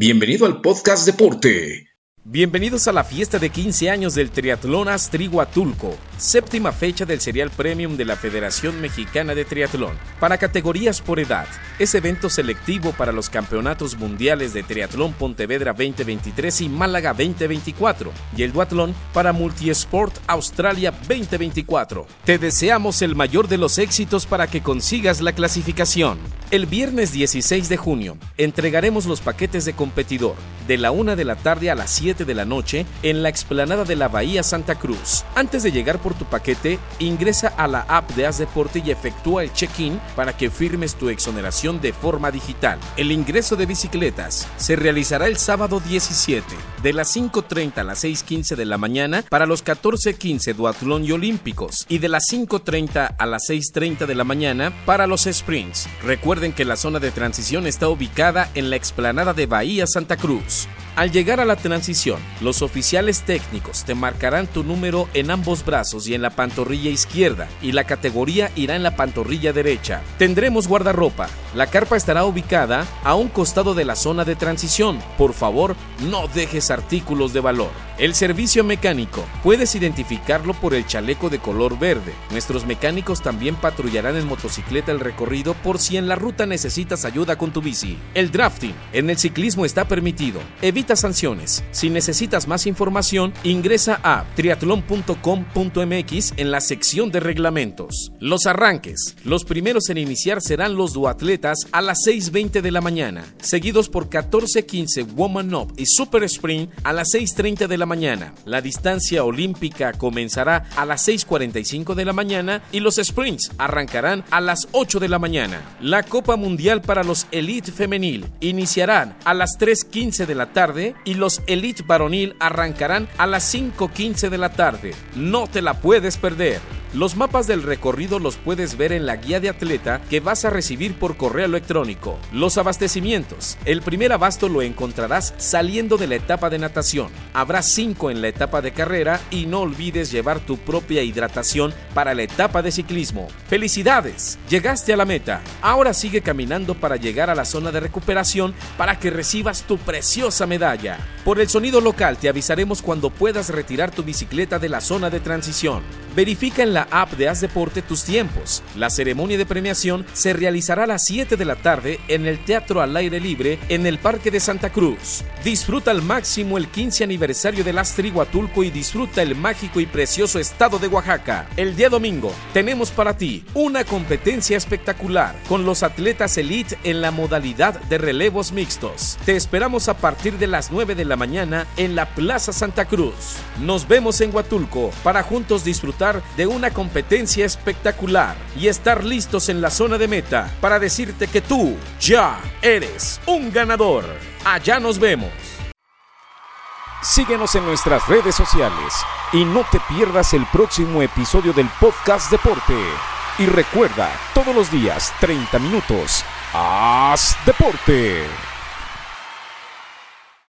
Bienvenido al podcast Deporte. Bienvenidos a la fiesta de 15 años del Triatlón Astriguatulco, séptima fecha del Serial Premium de la Federación Mexicana de Triatlón, para categorías por edad. Es evento selectivo para los campeonatos mundiales de Triatlón Pontevedra 2023 y Málaga 2024, y el Duatlón para Multisport Australia 2024. Te deseamos el mayor de los éxitos para que consigas la clasificación. El viernes 16 de junio entregaremos los paquetes de competidor de la 1 de la tarde a las 7 de la noche en la explanada de la Bahía Santa Cruz. Antes de llegar por tu paquete, ingresa a la app de As Deporte y efectúa el check-in para que firmes tu exoneración de forma digital. El ingreso de bicicletas se realizará el sábado 17 de las 5.30 a las 6.15 de la mañana para los 14.15 duatlón y olímpicos y de las 5.30 a las 6.30 de la mañana para los sprints. Recuerden que la zona de transición está ubicada en la explanada de Bahía Santa Cruz. Al llegar a la transición, los oficiales técnicos te marcarán tu número en ambos brazos y en la pantorrilla izquierda, y la categoría irá en la pantorrilla derecha. Tendremos guardarropa. La carpa estará ubicada a un costado de la zona de transición. Por favor, no dejes artículos de valor. El servicio mecánico. Puedes identificarlo por el chaleco de color verde. Nuestros mecánicos también patrullarán en motocicleta el recorrido por si en la ruta necesitas ayuda con tu bici. El drafting. En el ciclismo está permitido. Evita sanciones. Si necesitas más información, ingresa a triatlón.com.mx en la sección de reglamentos. Los arranques. Los primeros en iniciar serán los duatletas a las 6.20 de la mañana, seguidos por 14.15 Woman Up y Super Sprint a las 6.30 de la mañana. La distancia olímpica comenzará a las 6.45 de la mañana y los sprints arrancarán a las 8 de la mañana. La Copa Mundial para los Elite Femenil iniciarán a las 3.15 de la tarde y los Elite Varonil arrancarán a las 5.15 de la tarde. No te la puedes perder. Los mapas del recorrido los puedes ver en la guía de atleta que vas a recibir por correo electrónico. Los abastecimientos. El primer abasto lo encontrarás saliendo de la etapa de natación. Habrá cinco en la etapa de carrera y no olvides llevar tu propia hidratación para la etapa de ciclismo. ¡Felicidades! Llegaste a la meta. Ahora sigue caminando para llegar a la zona de recuperación para que recibas tu preciosa medalla. Por el sonido local te avisaremos cuando puedas retirar tu bicicleta de la zona de transición. Verifica en la app de Haz Deporte tus tiempos. La ceremonia de premiación se realizará a las 7 de la tarde en el Teatro al Aire Libre en el Parque de Santa Cruz. Disfruta al máximo el 15 aniversario del Astriguatulco y disfruta el mágico y precioso estado de Oaxaca. El día domingo tenemos para ti una competencia espectacular con los atletas elite en la modalidad de relevos mixtos. Te esperamos a partir de las 9 de la mañana en la Plaza Santa Cruz. Nos vemos en Huatulco para juntos de una competencia espectacular y estar listos en la zona de meta para decirte que tú ya eres un ganador. Allá nos vemos. Síguenos en nuestras redes sociales y no te pierdas el próximo episodio del podcast Deporte. Y recuerda, todos los días, 30 minutos, haz deporte.